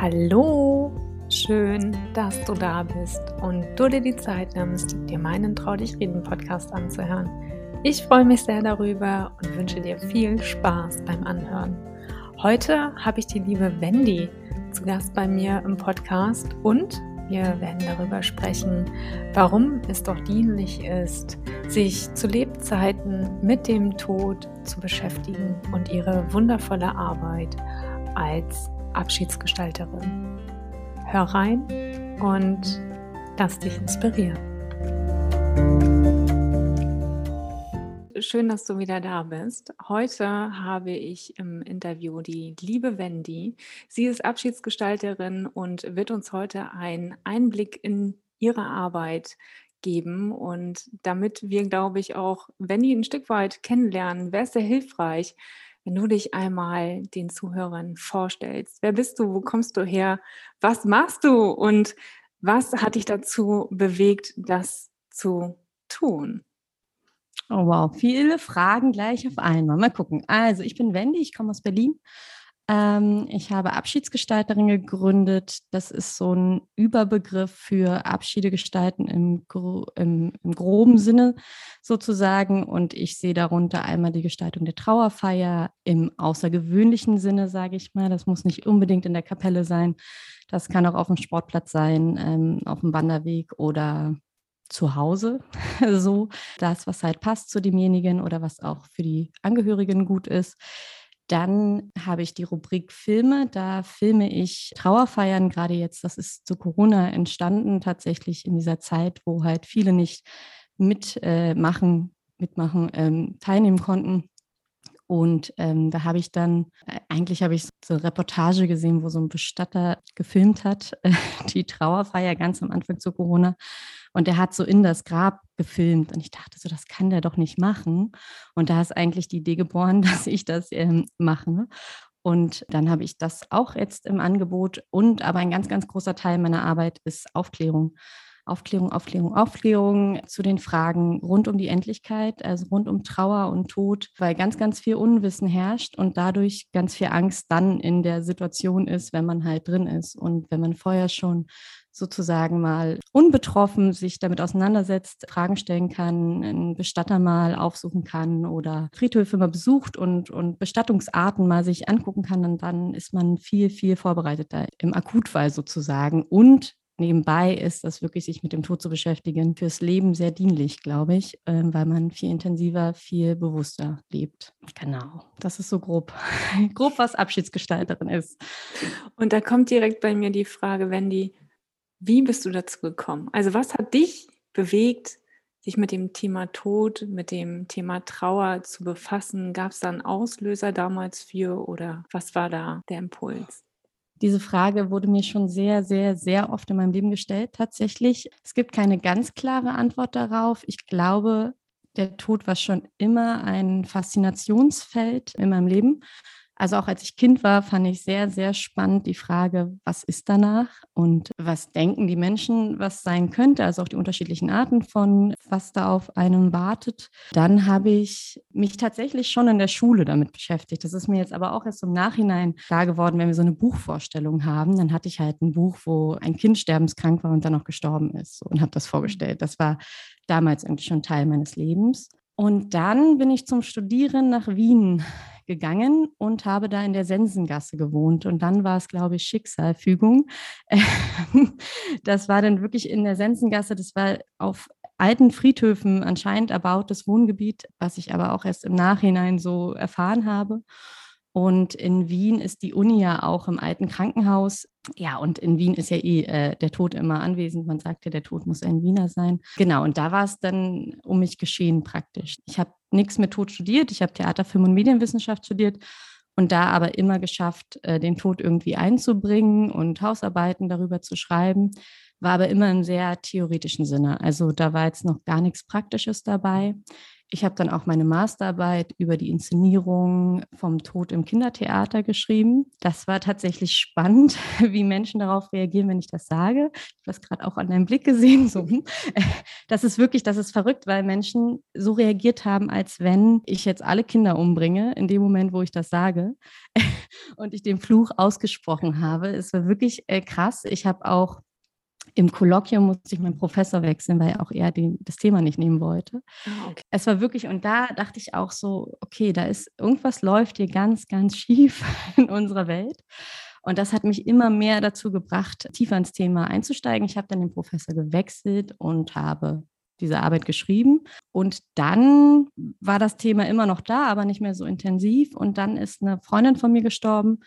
Hallo, schön, dass du da bist und du dir die Zeit nimmst, dir meinen Trau dich reden Podcast anzuhören. Ich freue mich sehr darüber und wünsche dir viel Spaß beim Anhören. Heute habe ich die liebe Wendy zu Gast bei mir im Podcast und wir werden darüber sprechen, warum es doch dienlich ist, sich zu Lebzeiten mit dem Tod zu beschäftigen und ihre wundervolle Arbeit als Abschiedsgestalterin. Hör rein und lass dich inspirieren. Schön, dass du wieder da bist. Heute habe ich im Interview die liebe Wendy. Sie ist Abschiedsgestalterin und wird uns heute einen Einblick in ihre Arbeit geben. Und damit wir, glaube ich, auch Wendy ein Stück weit kennenlernen, wäre es sehr hilfreich, wenn du dich einmal den Zuhörern vorstellst. Wer bist du? Wo kommst du her? Was machst du? Und was hat dich dazu bewegt, das zu tun? Oh wow, viele Fragen gleich auf einmal. Mal gucken. Also, ich bin Wendy, ich komme aus Berlin ich habe Abschiedsgestalterin gegründet. Das ist so ein Überbegriff für Abschiede gestalten im, im, im, groben Sinne sozusagen. Und ich sehe darunter einmal die Gestaltung der Trauerfeier im außergewöhnlichen Sinne, sage ich mal. Das muss nicht unbedingt in der Kapelle sein. Das kann auch auf dem Sportplatz sein, ähm, auf dem Wanderweg oder zu Hause, so das, was halt passt zu demjenigen oder was auch für die Angehörigen gut ist. Dann habe ich die Rubrik Filme. Da filme ich Trauerfeiern, gerade jetzt, das ist zu Corona entstanden, tatsächlich in dieser Zeit, wo halt viele nicht mitmachen, äh, mitmachen, ähm, teilnehmen konnten. Und ähm, da habe ich dann, äh, eigentlich habe ich so eine Reportage gesehen, wo so ein Bestatter gefilmt hat, äh, die Trauerfeier ganz am Anfang zu Corona. Und der hat so in das Grab gefilmt. Und ich dachte so, das kann der doch nicht machen. Und da ist eigentlich die Idee geboren, dass ich das ähm, mache. Und dann habe ich das auch jetzt im Angebot. Und aber ein ganz, ganz großer Teil meiner Arbeit ist Aufklärung. Aufklärung, Aufklärung, Aufklärung zu den Fragen rund um die Endlichkeit, also rund um Trauer und Tod, weil ganz, ganz viel Unwissen herrscht und dadurch ganz viel Angst dann in der Situation ist, wenn man halt drin ist. Und wenn man vorher schon sozusagen mal unbetroffen sich damit auseinandersetzt, Fragen stellen kann, einen Bestatter mal aufsuchen kann oder Friedhöfe mal besucht und, und Bestattungsarten mal sich angucken kann, und dann ist man viel, viel vorbereiteter im Akutfall sozusagen. Und nebenbei ist das wirklich, sich mit dem Tod zu beschäftigen, fürs Leben sehr dienlich, glaube ich, ähm, weil man viel intensiver, viel bewusster lebt. Genau, das ist so grob, grob, was Abschiedsgestalterin ist. Und da kommt direkt bei mir die Frage, Wendy, wie bist du dazu gekommen? Also was hat dich bewegt, sich mit dem Thema Tod, mit dem Thema Trauer zu befassen? Gab es da einen Auslöser damals für oder was war da der Impuls? Diese Frage wurde mir schon sehr, sehr, sehr oft in meinem Leben gestellt, tatsächlich. Es gibt keine ganz klare Antwort darauf. Ich glaube, der Tod war schon immer ein Faszinationsfeld in meinem Leben. Also auch als ich Kind war, fand ich sehr, sehr spannend die Frage, was ist danach und was denken die Menschen, was sein könnte, also auch die unterschiedlichen Arten von, was da auf einem wartet. Dann habe ich mich tatsächlich schon in der Schule damit beschäftigt. Das ist mir jetzt aber auch erst im Nachhinein klar geworden, wenn wir so eine Buchvorstellung haben, dann hatte ich halt ein Buch, wo ein Kind sterbenskrank war und dann auch gestorben ist und habe das vorgestellt. Das war damals eigentlich schon Teil meines Lebens. Und dann bin ich zum Studieren nach Wien gegangen und habe da in der Sensengasse gewohnt. Und dann war es, glaube ich, Schicksalfügung. das war dann wirklich in der Sensengasse, das war auf alten Friedhöfen anscheinend erbautes Wohngebiet, was ich aber auch erst im Nachhinein so erfahren habe. Und in Wien ist die Uni ja auch im alten Krankenhaus. Ja, und in Wien ist ja eh äh, der Tod immer anwesend. Man sagt ja, der Tod muss ein Wiener sein. Genau, und da war es dann um mich geschehen praktisch. Ich habe nichts mit Tod studiert. Ich habe Theater, Film und Medienwissenschaft studiert und da aber immer geschafft, äh, den Tod irgendwie einzubringen und Hausarbeiten darüber zu schreiben. War aber immer im sehr theoretischen Sinne. Also da war jetzt noch gar nichts Praktisches dabei. Ich habe dann auch meine Masterarbeit über die Inszenierung vom Tod im Kindertheater geschrieben. Das war tatsächlich spannend, wie Menschen darauf reagieren, wenn ich das sage. Ich habe das gerade auch an deinem Blick gesehen. So. Hm. Das ist wirklich, das ist verrückt, weil Menschen so reagiert haben, als wenn ich jetzt alle Kinder umbringe, in dem Moment, wo ich das sage und ich den Fluch ausgesprochen habe. Es war wirklich äh, krass. Ich habe auch im Kolloquium musste ich meinen Professor wechseln, weil auch er den, das Thema nicht nehmen wollte. Ah, okay. Es war wirklich, und da dachte ich auch so, okay, da ist irgendwas läuft hier ganz, ganz schief in unserer Welt. Und das hat mich immer mehr dazu gebracht, tiefer ins Thema einzusteigen. Ich habe dann den Professor gewechselt und habe diese Arbeit geschrieben. Und dann war das Thema immer noch da, aber nicht mehr so intensiv. Und dann ist eine Freundin von mir gestorben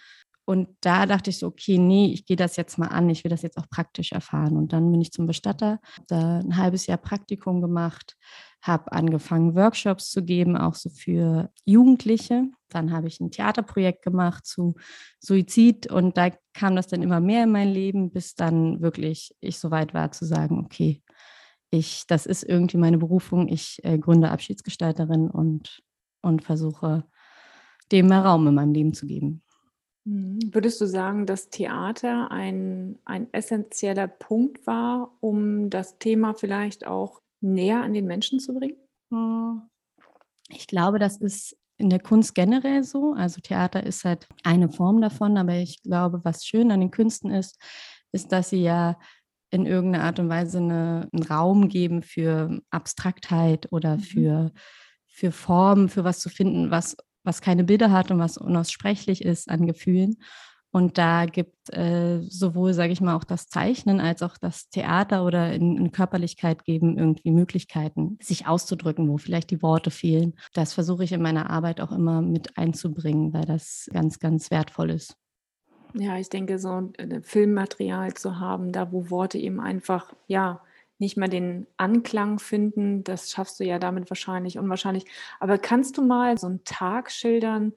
und da dachte ich so, okay, nee, ich gehe das jetzt mal an, ich will das jetzt auch praktisch erfahren. Und dann bin ich zum Bestatter, habe da ein halbes Jahr Praktikum gemacht, habe angefangen, Workshops zu geben, auch so für Jugendliche. Dann habe ich ein Theaterprojekt gemacht zu Suizid und da kam das dann immer mehr in mein Leben, bis dann wirklich ich so weit war zu sagen, okay, ich, das ist irgendwie meine Berufung, ich äh, gründe Abschiedsgestalterin und, und versuche dem mehr Raum in meinem Leben zu geben. Mhm. Würdest du sagen, dass Theater ein, ein essentieller Punkt war, um das Thema vielleicht auch näher an den Menschen zu bringen? Hm. Ich glaube, das ist in der Kunst generell so. Also Theater ist halt eine Form davon, aber ich glaube, was schön an den Künsten ist, ist, dass sie ja in irgendeiner Art und Weise eine, einen Raum geben für Abstraktheit oder mhm. für, für Formen, für was zu finden, was was keine Bilder hat und was unaussprechlich ist an Gefühlen. Und da gibt äh, sowohl, sage ich mal, auch das Zeichnen als auch das Theater oder in, in, Körperlichkeit geben irgendwie Möglichkeiten, sich auszudrücken, wo vielleicht die Worte fehlen. Das versuche ich in meiner Arbeit auch immer mit einzubringen, weil das ganz, ganz wertvoll ist. Ja, ich denke, so ein äh, Filmmaterial zu haben, da wo Worte eben einfach, ja, nicht mehr den Anklang finden. Das schaffst du ja damit wahrscheinlich unwahrscheinlich. Aber kannst du mal so einen Tag schildern,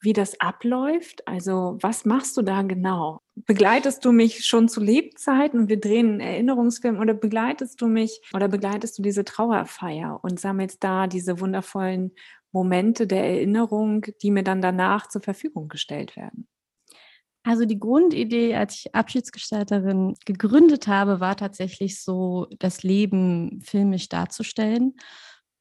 wie das abläuft? Also was machst du da genau? Begleitest du mich schon zu Lebzeiten und wir drehen einen Erinnerungsfilm oder begleitest du mich oder begleitest du diese Trauerfeier und sammelst da diese wundervollen Momente der Erinnerung, die mir dann danach zur Verfügung gestellt werden? Also die Grundidee, als ich Abschiedsgestalterin gegründet habe, war tatsächlich so, das Leben filmisch darzustellen.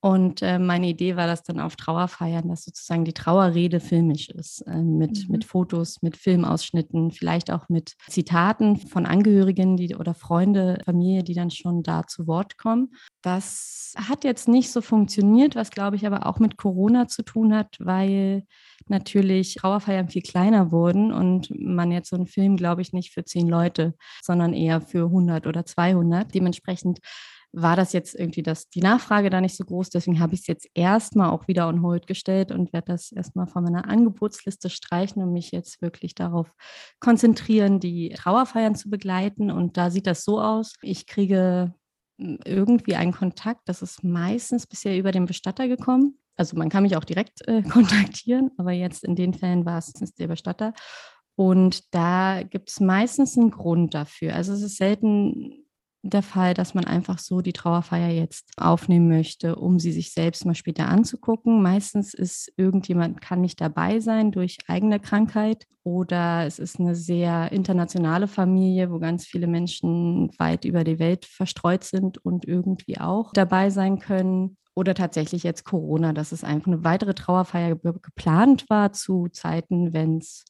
Und äh, meine Idee war das dann auf Trauerfeiern, dass sozusagen die Trauerrede filmisch ist, äh, mit, mhm. mit Fotos, mit Filmausschnitten, vielleicht auch mit Zitaten von Angehörigen die, oder Freunde, Familie, die dann schon da zu Wort kommen. Das hat jetzt nicht so funktioniert, was glaube ich aber auch mit Corona zu tun hat, weil natürlich Trauerfeiern viel kleiner wurden und man jetzt so einen Film, glaube ich, nicht für zehn Leute, sondern eher für 100 oder 200. Dementsprechend war das jetzt irgendwie das, die Nachfrage da nicht so groß. Deswegen habe ich es jetzt erstmal auch wieder on hold gestellt und werde das erstmal von meiner Angebotsliste streichen und mich jetzt wirklich darauf konzentrieren, die Trauerfeiern zu begleiten. Und da sieht das so aus. Ich kriege hm, irgendwie einen Kontakt. Das ist meistens bisher über den Bestatter gekommen. Also man kann mich auch direkt äh, kontaktieren, aber jetzt in den Fällen war es der Bestatter. Und da gibt es meistens einen Grund dafür. Also es ist selten der Fall, dass man einfach so die Trauerfeier jetzt aufnehmen möchte, um sie sich selbst mal später anzugucken. Meistens ist irgendjemand kann nicht dabei sein durch eigene Krankheit oder es ist eine sehr internationale Familie, wo ganz viele Menschen weit über die Welt verstreut sind und irgendwie auch dabei sein können. Oder tatsächlich jetzt Corona, dass es einfach eine weitere Trauerfeier geplant war zu Zeiten, wenn es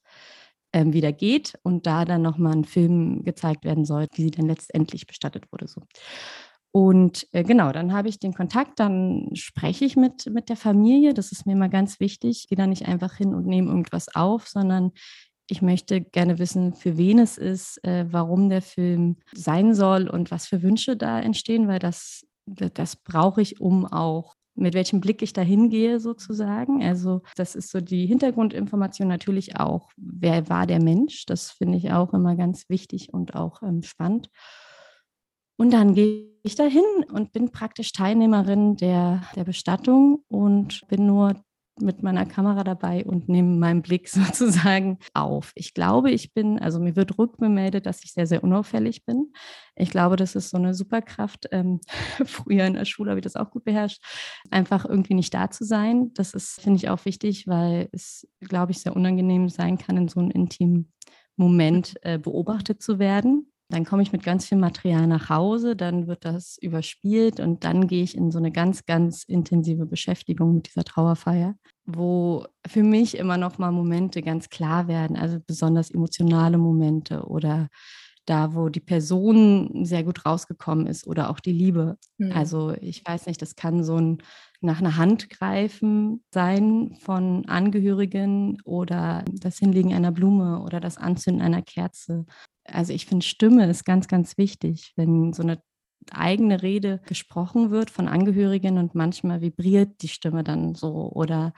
ähm, wieder geht und da dann nochmal ein Film gezeigt werden soll, wie sie dann letztendlich bestattet wurde. So. Und äh, genau, dann habe ich den Kontakt, dann spreche ich mit, mit der Familie. Das ist mir immer ganz wichtig. Ich gehe da nicht einfach hin und nehme irgendwas auf, sondern ich möchte gerne wissen, für wen es ist, äh, warum der Film sein soll und was für Wünsche da entstehen, weil das, das brauche ich, um auch mit welchem Blick ich da hingehe sozusagen. Also das ist so die Hintergrundinformation natürlich auch, wer war der Mensch. Das finde ich auch immer ganz wichtig und auch ähm, spannend. Und dann gehe ich dahin und bin praktisch Teilnehmerin der, der Bestattung und bin nur mit meiner Kamera dabei und nehme meinen Blick sozusagen auf. Ich glaube, ich bin, also mir wird rückbemeldet, dass ich sehr, sehr unauffällig bin. Ich glaube, das ist so eine Superkraft. Ähm, früher in der Schule habe ich das auch gut beherrscht, einfach irgendwie nicht da zu sein. Das ist, finde ich, auch wichtig, weil es, glaube ich, sehr unangenehm sein kann, in so einem intimen Moment äh, beobachtet zu werden. Dann komme ich mit ganz viel Material nach Hause, dann wird das überspielt und dann gehe ich in so eine ganz, ganz intensive Beschäftigung mit dieser Trauerfeier, wo für mich immer noch mal Momente ganz klar werden, also besonders emotionale Momente oder da, wo die Person sehr gut rausgekommen ist oder auch die Liebe. Mhm. Also ich weiß nicht, das kann so ein nach einer Hand greifen sein von Angehörigen oder das Hinlegen einer Blume oder das Anzünden einer Kerze also ich finde, Stimme ist ganz, ganz wichtig, wenn so eine eigene Rede gesprochen wird von Angehörigen und manchmal vibriert die Stimme dann so oder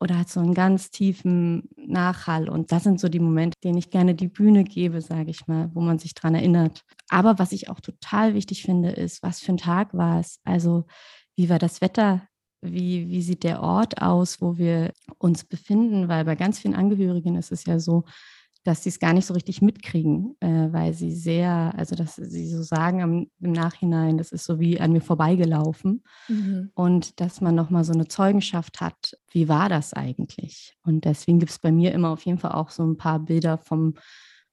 oder hat so einen ganz tiefen Nachhall. Und das sind so die Momente, denen ich gerne die Bühne gebe, sage ich mal, wo man sich dran erinnert. Aber was ich auch total wichtig finde, ist, was für ein Tag war es? Also, wie war das Wetter? Wie, wie sieht der Ort aus, wo wir uns befinden? Weil bei ganz vielen Angehörigen ist es ja so, dass sie es gar nicht so richtig mitkriegen, äh, weil sie sehr, also dass sie so sagen am, im Nachhinein, das ist so wie an mir vorbeigelaufen mhm. und dass man nochmal so eine Zeugenschaft hat, wie war das eigentlich? Und deswegen gibt es bei mir immer auf jeden Fall auch so ein paar Bilder vom,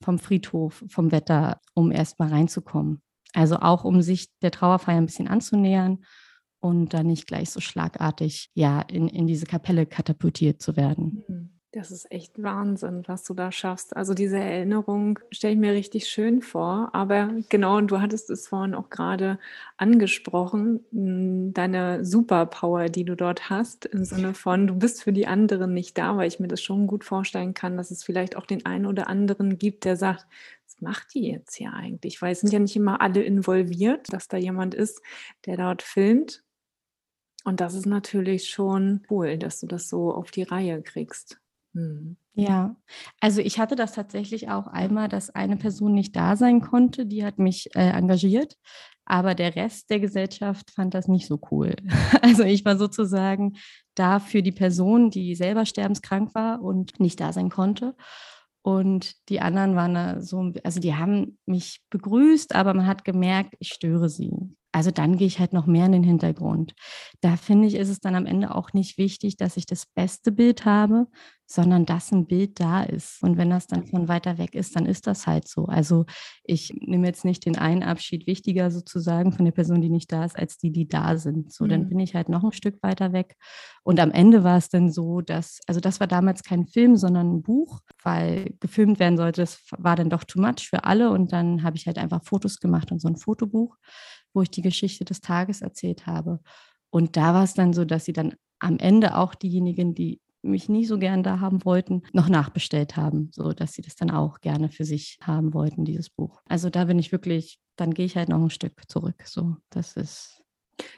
vom Friedhof, vom Wetter, um erst mal reinzukommen. Also auch um sich der Trauerfeier ein bisschen anzunähern und dann nicht gleich so schlagartig ja in, in diese Kapelle katapultiert zu werden. Mhm. Das ist echt Wahnsinn, was du da schaffst. Also diese Erinnerung stelle ich mir richtig schön vor. Aber genau, und du hattest es vorhin auch gerade angesprochen, hm, deine Superpower, die du dort hast, im Sinne von, du bist für die anderen nicht da, weil ich mir das schon gut vorstellen kann, dass es vielleicht auch den einen oder anderen gibt, der sagt, was macht die jetzt hier eigentlich? Weil es sind ja nicht immer alle involviert, dass da jemand ist, der dort filmt. Und das ist natürlich schon cool, dass du das so auf die Reihe kriegst. Mhm. Ja, also ich hatte das tatsächlich auch einmal, dass eine Person nicht da sein konnte, die hat mich äh, engagiert, aber der Rest der Gesellschaft fand das nicht so cool. Also ich war sozusagen da für die Person, die selber sterbenskrank war und nicht da sein konnte. Und die anderen waren da so, also die haben mich begrüßt, aber man hat gemerkt, ich störe sie. Also dann gehe ich halt noch mehr in den Hintergrund. Da finde ich, ist es dann am Ende auch nicht wichtig, dass ich das beste Bild habe, sondern dass ein Bild da ist. Und wenn das dann von weiter weg ist, dann ist das halt so. Also ich nehme jetzt nicht den einen Abschied wichtiger sozusagen von der Person, die nicht da ist, als die, die da sind. So, mhm. dann bin ich halt noch ein Stück weiter weg. Und am Ende war es dann so, dass, also das war damals kein Film, sondern ein Buch, weil gefilmt werden sollte. Das war dann doch too much für alle. Und dann habe ich halt einfach Fotos gemacht und so ein Fotobuch wo ich die Geschichte des Tages erzählt habe. Und da war es dann so, dass sie dann am Ende auch diejenigen, die mich nie so gern da haben wollten, noch nachbestellt haben, so dass sie das dann auch gerne für sich haben wollten, dieses Buch. Also da bin ich wirklich, dann gehe ich halt noch ein Stück zurück. So, das ist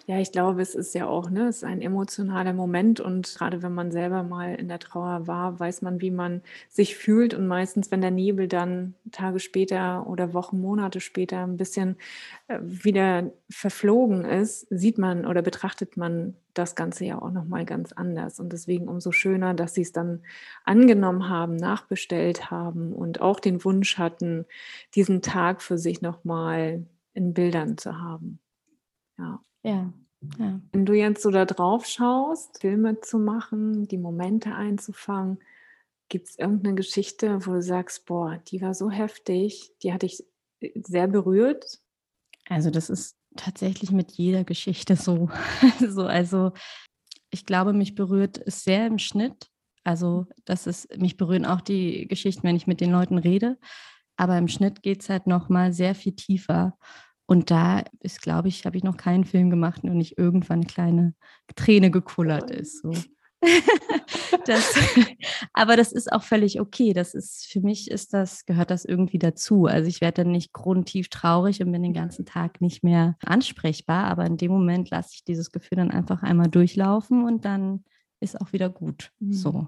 ja, ich glaube, es ist ja auch, ne, es ist ein emotionaler Moment und gerade wenn man selber mal in der Trauer war, weiß man, wie man sich fühlt und meistens, wenn der Nebel dann Tage später oder Wochen, Monate später ein bisschen äh, wieder verflogen ist, sieht man oder betrachtet man das Ganze ja auch noch mal ganz anders und deswegen umso schöner, dass sie es dann angenommen haben, nachbestellt haben und auch den Wunsch hatten, diesen Tag für sich noch mal in Bildern zu haben. Ja. Ja. ja. Wenn du jetzt so da drauf schaust, Filme zu machen, die Momente einzufangen, gibt es irgendeine Geschichte, wo du sagst, boah, die war so heftig, die hat dich äh, sehr berührt? Also das ist tatsächlich mit jeder Geschichte so. also, also ich glaube, mich berührt es sehr im Schnitt. Also das ist, mich berühren auch die Geschichten, wenn ich mit den Leuten rede. Aber im Schnitt geht es halt nochmal sehr viel tiefer. Und da ist, glaube ich, habe ich noch keinen Film gemacht und nicht irgendwann eine kleine Träne gekullert ist. So. das, aber das ist auch völlig okay. Das ist für mich ist das gehört das irgendwie dazu. Also ich werde dann nicht grundtief traurig und bin den ganzen Tag nicht mehr ansprechbar. Aber in dem Moment lasse ich dieses Gefühl dann einfach einmal durchlaufen und dann ist auch wieder gut. Mhm. So.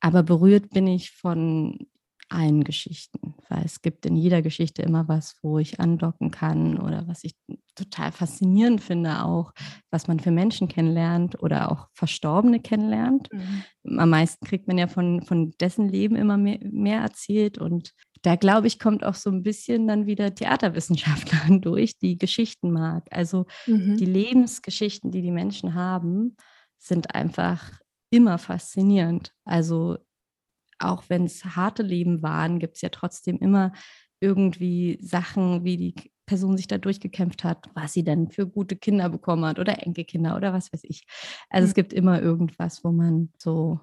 Aber berührt bin ich von allen Geschichten, weil es gibt in jeder Geschichte immer was, wo ich andocken kann oder was ich total faszinierend finde, auch was man für Menschen kennenlernt oder auch Verstorbene kennenlernt. Mhm. Am meisten kriegt man ja von, von dessen Leben immer mehr, mehr erzählt. Und da glaube ich, kommt auch so ein bisschen dann wieder Theaterwissenschaftler durch, die Geschichten mag. Also mhm. die Lebensgeschichten, die die Menschen haben, sind einfach immer faszinierend. Also auch wenn es harte Leben waren, gibt es ja trotzdem immer irgendwie Sachen, wie die Person sich da durchgekämpft hat, was sie denn für gute Kinder bekommen hat oder Enkelkinder oder was weiß ich. Also mhm. es gibt immer irgendwas, wo man so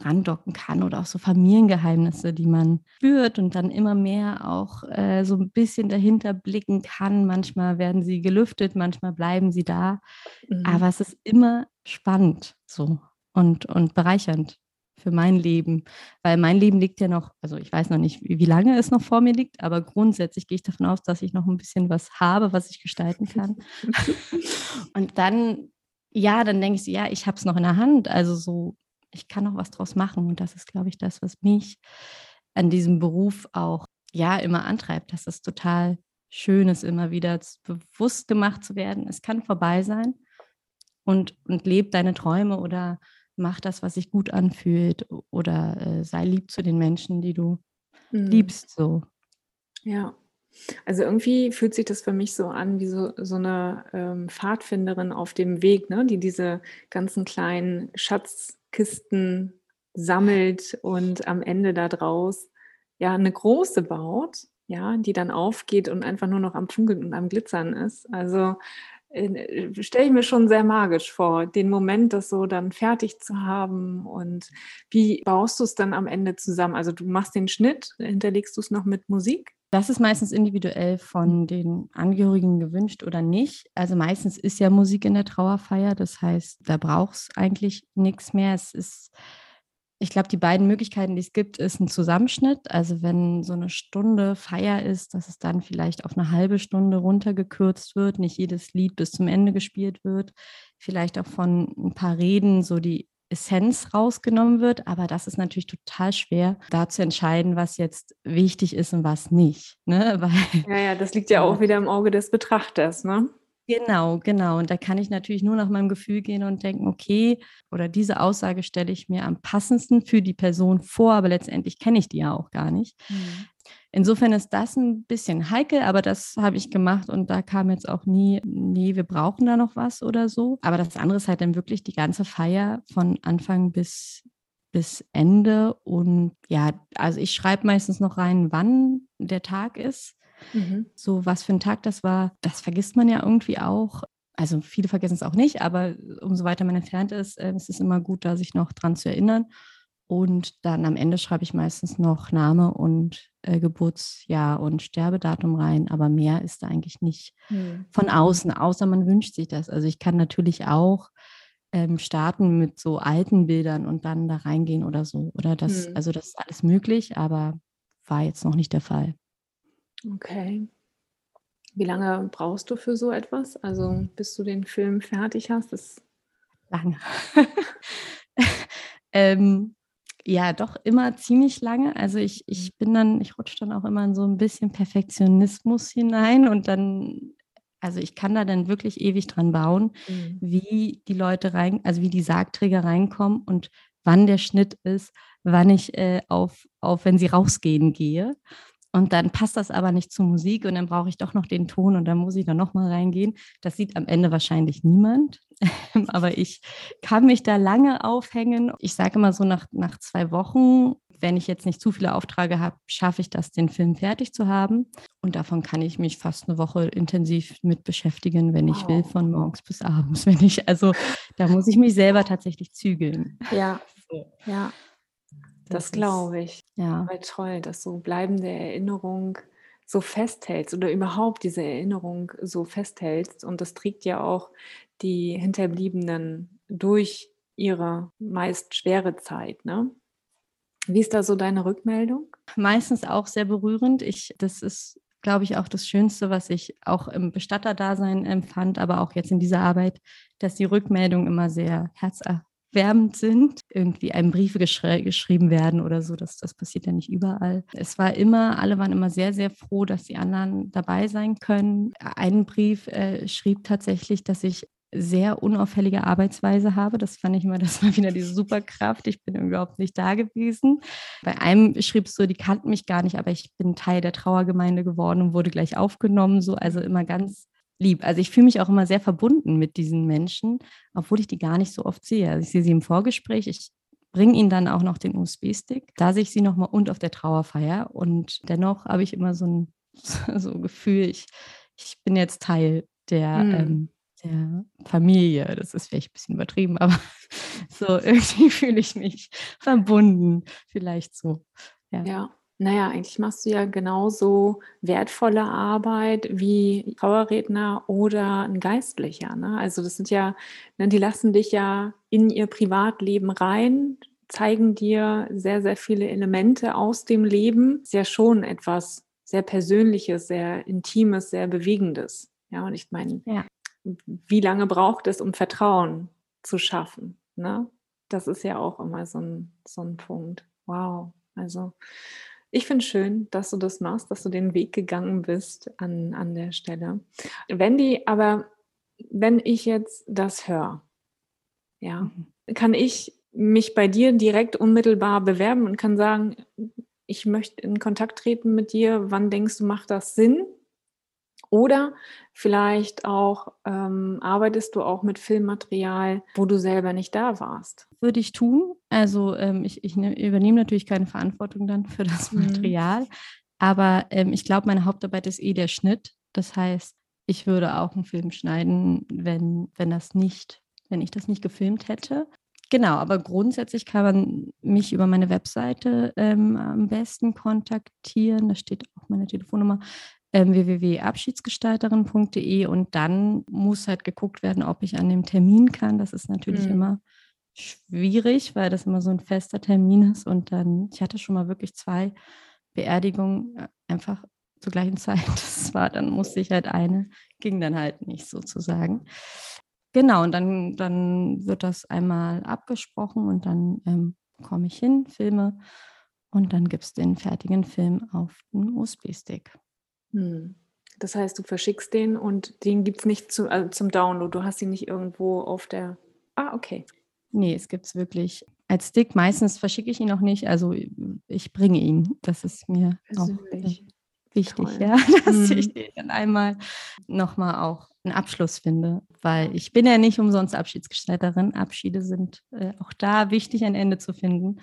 randocken kann oder auch so Familiengeheimnisse, die man spürt und dann immer mehr auch äh, so ein bisschen dahinter blicken kann. Manchmal werden sie gelüftet, manchmal bleiben sie da. Mhm. Aber es ist immer spannend so und, und bereichernd für mein Leben, weil mein Leben liegt ja noch, also ich weiß noch nicht, wie lange es noch vor mir liegt, aber grundsätzlich gehe ich davon aus, dass ich noch ein bisschen was habe, was ich gestalten kann. und dann, ja, dann denke ich so, ja, ich habe es noch in der Hand, also so, ich kann noch was draus machen und das ist, glaube ich, das, was mich an diesem Beruf auch, ja, immer antreibt, dass es total schön ist, immer wieder bewusst gemacht zu werden. Es kann vorbei sein und, und lebt deine Träume oder mach das, was sich gut anfühlt oder äh, sei lieb zu den Menschen, die du mhm. liebst. So. Ja. Also irgendwie fühlt sich das für mich so an wie so, so eine ähm, Pfadfinderin auf dem Weg, ne? die diese ganzen kleinen Schatzkisten sammelt und am Ende daraus ja eine große baut, ja, die dann aufgeht und einfach nur noch am Funkeln und am Glitzern ist. Also stelle ich mir schon sehr magisch vor, den Moment, das so dann fertig zu haben. Und wie baust du es dann am Ende zusammen? Also du machst den Schnitt, hinterlegst du es noch mit Musik? Das ist meistens individuell von den Angehörigen gewünscht oder nicht. Also meistens ist ja Musik in der Trauerfeier, das heißt, da braucht es eigentlich nichts mehr. Es ist ich glaube, die beiden Möglichkeiten, die es gibt, ist ein Zusammenschnitt. Also wenn so eine Stunde Feier ist, dass es dann vielleicht auf eine halbe Stunde runtergekürzt wird, nicht jedes Lied bis zum Ende gespielt wird, vielleicht auch von ein paar Reden so die Essenz rausgenommen wird. Aber das ist natürlich total schwer, da zu entscheiden, was jetzt wichtig ist und was nicht. Ne? Weil, ja, ja, das liegt ja auch wieder im Auge des Betrachters, ne? Genau, genau. Und da kann ich natürlich nur nach meinem Gefühl gehen und denken, okay, oder diese Aussage stelle ich mir am passendsten für die Person vor, aber letztendlich kenne ich die ja auch gar nicht. Mhm. Insofern ist das ein bisschen heikel, aber das habe ich gemacht und da kam jetzt auch nie, nee, wir brauchen da noch was oder so. Aber das andere ist halt dann wirklich die ganze Feier von Anfang bis, bis Ende. Und ja, also ich schreibe meistens noch rein, wann der Tag ist. Mhm. So, was für ein Tag das war, das vergisst man ja irgendwie auch. Also viele vergessen es auch nicht, aber umso weiter man entfernt ist, äh, ist es immer gut, da sich noch dran zu erinnern. Und dann am Ende schreibe ich meistens noch Name und äh, Geburtsjahr und Sterbedatum rein, aber mehr ist da eigentlich nicht mhm. von außen, außer man wünscht sich das. Also ich kann natürlich auch ähm, starten mit so alten Bildern und dann da reingehen oder so. Oder das, mhm. also das ist alles möglich, aber war jetzt noch nicht der Fall. Okay. Wie lange brauchst du für so etwas? Also bis du den Film fertig hast? Das lange. ähm, ja, doch immer ziemlich lange. Also ich, ich mhm. bin dann, ich rutsche dann auch immer in so ein bisschen Perfektionismus hinein und dann, also ich kann da dann wirklich ewig dran bauen, mhm. wie die Leute rein, also wie die Sargträger reinkommen und wann der Schnitt ist, wann ich äh, auf, auf, wenn sie rausgehen, gehe. Und dann passt das aber nicht zur Musik und dann brauche ich doch noch den Ton und dann muss ich da nochmal reingehen. Das sieht am Ende wahrscheinlich niemand, aber ich kann mich da lange aufhängen. Ich sage immer so nach, nach zwei Wochen, wenn ich jetzt nicht zu viele Aufträge habe, schaffe ich das, den Film fertig zu haben. Und davon kann ich mich fast eine Woche intensiv mit beschäftigen, wenn ich wow. will, von morgens bis abends. Wenn ich, also da muss ich mich selber tatsächlich zügeln. Ja, so. ja. Das, das glaube ich. Ja. Aber toll, dass du bleibende Erinnerung so festhältst oder überhaupt diese Erinnerung so festhältst. Und das trägt ja auch die Hinterbliebenen durch ihre meist schwere Zeit. Ne? Wie ist da so deine Rückmeldung? Meistens auch sehr berührend. Ich, das ist, glaube ich, auch das Schönste, was ich auch im Bestatterdasein empfand, aber auch jetzt in dieser Arbeit, dass die Rückmeldungen immer sehr herzerwärmend herzwärmend sind, irgendwie einem Briefe geschri geschrieben werden oder so. Das, das passiert ja nicht überall. Es war immer, alle waren immer sehr, sehr froh, dass die anderen dabei sein können. Ein Brief äh, schrieb tatsächlich, dass ich sehr unauffällige Arbeitsweise habe. Das fand ich immer, das war wieder diese Superkraft. Ich bin überhaupt nicht da gewesen. Bei einem schriebst du, die kannten mich gar nicht, aber ich bin Teil der Trauergemeinde geworden und wurde gleich aufgenommen. So, also immer ganz lieb. Also ich fühle mich auch immer sehr verbunden mit diesen Menschen, obwohl ich die gar nicht so oft sehe. Also ich sehe sie im Vorgespräch, ich bringe ihnen dann auch noch den USB-Stick. Da sehe ich sie nochmal und auf der Trauerfeier. Und dennoch habe ich immer so ein so Gefühl, ich, ich bin jetzt Teil der, mhm. ähm, der Familie. Das ist vielleicht ein bisschen übertrieben, aber so irgendwie fühle ich mich verbunden. Vielleicht so. Ja. ja. Naja, eigentlich machst du ja genauso wertvolle Arbeit wie Trauerredner oder ein Geistlicher. Ne? Also das sind ja, ne, die lassen dich ja in ihr Privatleben rein, zeigen dir sehr, sehr viele Elemente aus dem Leben. Ist ja schon etwas sehr Persönliches, sehr Intimes, sehr Bewegendes. Ja, und ich meine, ja. wie lange braucht es, um Vertrauen zu schaffen? Ne? Das ist ja auch immer so ein, so ein Punkt. Wow. Also ich finde schön, dass du das machst, dass du den Weg gegangen bist an, an der Stelle. Wendy, aber wenn ich jetzt das höre, ja, mhm. kann ich mich bei dir direkt unmittelbar bewerben und kann sagen, ich möchte in Kontakt treten mit dir. Wann denkst du, macht das Sinn? Oder vielleicht auch ähm, arbeitest du auch mit Filmmaterial, wo du selber nicht da warst. Würde ich tun. Also ähm, ich, ich ne, übernehme natürlich keine Verantwortung dann für das mhm. Material. Mhm. Aber ähm, ich glaube, meine Hauptarbeit ist eh der Schnitt. Das heißt, ich würde auch einen Film schneiden, wenn, wenn das nicht, wenn ich das nicht gefilmt hätte. Genau, aber grundsätzlich kann man mich über meine Webseite ähm, am besten kontaktieren. Da steht auch meine Telefonnummer www.abschiedsgestalterin.de und dann muss halt geguckt werden, ob ich an dem Termin kann. Das ist natürlich mhm. immer schwierig, weil das immer so ein fester Termin ist und dann, ich hatte schon mal wirklich zwei Beerdigungen äh, einfach zur gleichen Zeit. Das war, dann musste ich halt eine, ging dann halt nicht sozusagen. Genau, und dann, dann wird das einmal abgesprochen und dann ähm, komme ich hin, filme und dann gibt es den fertigen Film auf den USB-Stick. Hm. Das heißt, du verschickst den und den gibt es nicht zu, also zum Download. Du hast ihn nicht irgendwo auf der. Ah, okay. Nee, es gibt es wirklich als Stick. Meistens verschicke ich ihn noch nicht. Also ich bringe ihn. Das ist mir Persönlich. auch wichtig, Toll. ja, dass hm. ich den dann einmal nochmal auch einen Abschluss finde. Weil ich bin ja nicht umsonst Abschiedsgestalterin. Abschiede sind äh, auch da wichtig, ein Ende zu finden.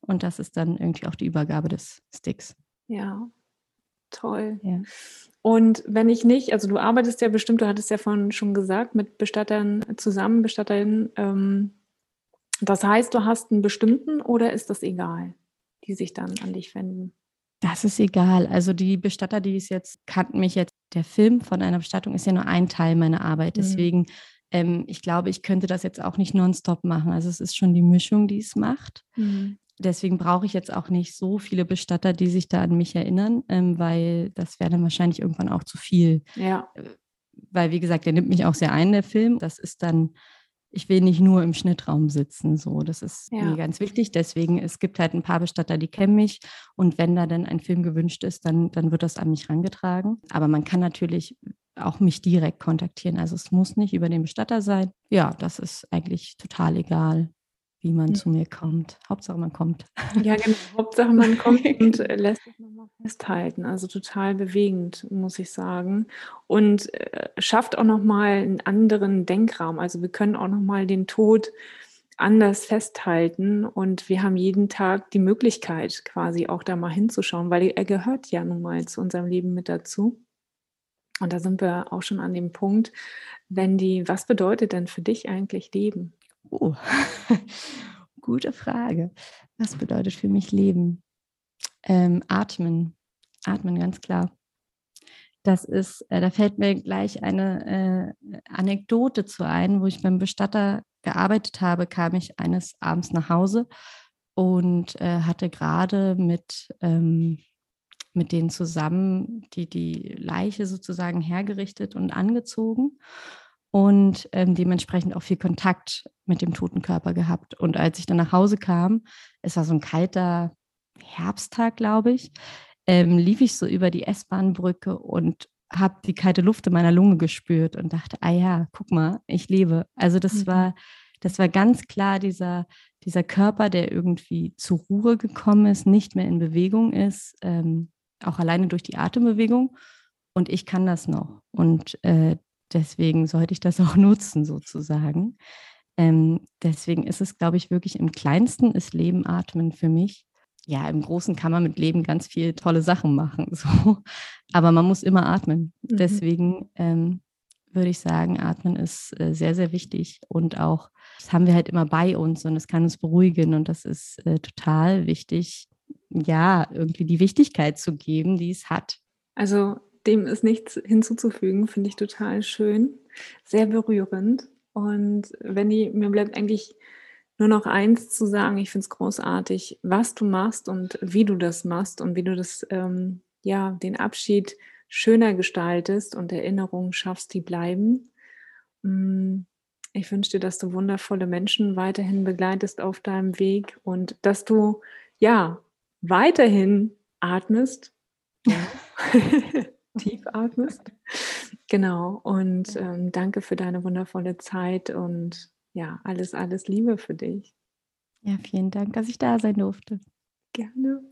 Und das ist dann irgendwie auch die Übergabe des Sticks. Ja, Toll. Ja. Und wenn ich nicht, also du arbeitest ja bestimmt, du hattest ja vorhin schon gesagt, mit Bestattern zusammen, Bestatterinnen. Ähm, das heißt, du hast einen bestimmten oder ist das egal, die sich dann an dich wenden? Das ist egal. Also die Bestatter, die es jetzt kannten mich jetzt, der Film von einer Bestattung ist ja nur ein Teil meiner Arbeit. Mhm. Deswegen, ähm, ich glaube, ich könnte das jetzt auch nicht nonstop machen. Also es ist schon die Mischung, die es macht. Mhm deswegen brauche ich jetzt auch nicht so viele Bestatter, die sich da an mich erinnern, ähm, weil das wäre dann wahrscheinlich irgendwann auch zu viel. Ja. Äh, weil, wie gesagt, der nimmt mich auch sehr ein, der Film. Das ist dann, ich will nicht nur im Schnittraum sitzen, so. Das ist ja. mir ganz wichtig. Deswegen, es gibt halt ein paar Bestatter, die kennen mich. Und wenn da dann ein Film gewünscht ist, dann, dann wird das an mich rangetragen. Aber man kann natürlich auch mich direkt kontaktieren. Also es muss nicht über den Bestatter sein. Ja, das ist eigentlich total egal wie man mhm. zu mir kommt. Hauptsache, man kommt. Ja, genau. Hauptsache, man kommt und äh, lässt sich nochmal festhalten. Also total bewegend, muss ich sagen. Und äh, schafft auch nochmal einen anderen Denkraum. Also wir können auch nochmal den Tod anders festhalten und wir haben jeden Tag die Möglichkeit, quasi auch da mal hinzuschauen, weil er gehört ja nun mal zu unserem Leben mit dazu. Und da sind wir auch schon an dem Punkt, wenn die, was bedeutet denn für dich eigentlich Leben? Oh, gute Frage. Was bedeutet für mich Leben? Ähm, atmen. Atmen, ganz klar. Das ist, äh, da fällt mir gleich eine äh, Anekdote zu ein, wo ich beim Bestatter gearbeitet habe, kam ich eines Abends nach Hause und äh, hatte gerade mit, ähm, mit denen zusammen die, die Leiche sozusagen hergerichtet und angezogen. Und ähm, dementsprechend auch viel Kontakt mit dem toten Körper gehabt. Und als ich dann nach Hause kam, es war so ein kalter Herbsttag, glaube ich, ähm, lief ich so über die S-Bahn-Brücke und habe die kalte Luft in meiner Lunge gespürt und dachte, ah ja, guck mal, ich lebe. Also das mhm. war, das war ganz klar dieser, dieser Körper, der irgendwie zur Ruhe gekommen ist, nicht mehr in Bewegung ist, ähm, auch alleine durch die Atembewegung. Und ich kann das noch. Und äh, deswegen sollte ich das auch nutzen, sozusagen. Ähm, deswegen ist es, glaube ich, wirklich im kleinsten ist Leben atmen für mich. Ja, im Großen kann man mit Leben ganz viele tolle Sachen machen. So. Aber man muss immer atmen. Mhm. Deswegen ähm, würde ich sagen, atmen ist äh, sehr, sehr wichtig. Und auch, das haben wir halt immer bei uns und es kann uns beruhigen. Und das ist äh, total wichtig, ja, irgendwie die Wichtigkeit zu geben, die es hat. Also dem ist nichts hinzuzufügen, finde ich total schön, sehr berührend. Und wenn die, mir bleibt eigentlich nur noch eins zu sagen, ich finde es großartig, was du machst und wie du das machst und wie du das, ähm, ja, den Abschied schöner gestaltest und Erinnerungen schaffst, die bleiben. Mm, ich wünsche dir, dass du wundervolle Menschen weiterhin begleitest auf deinem Weg und dass du, ja, weiterhin atmest. Ja. tief atmest. Genau. Und ähm, danke für deine wundervolle Zeit und ja, alles, alles Liebe für dich. Ja, vielen Dank, dass ich da sein durfte. Gerne.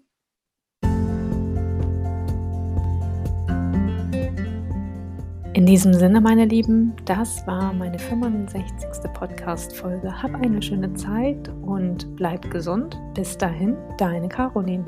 In diesem Sinne, meine Lieben, das war meine 65. Podcast-Folge. Hab eine schöne Zeit und bleib gesund. Bis dahin, deine Caroline.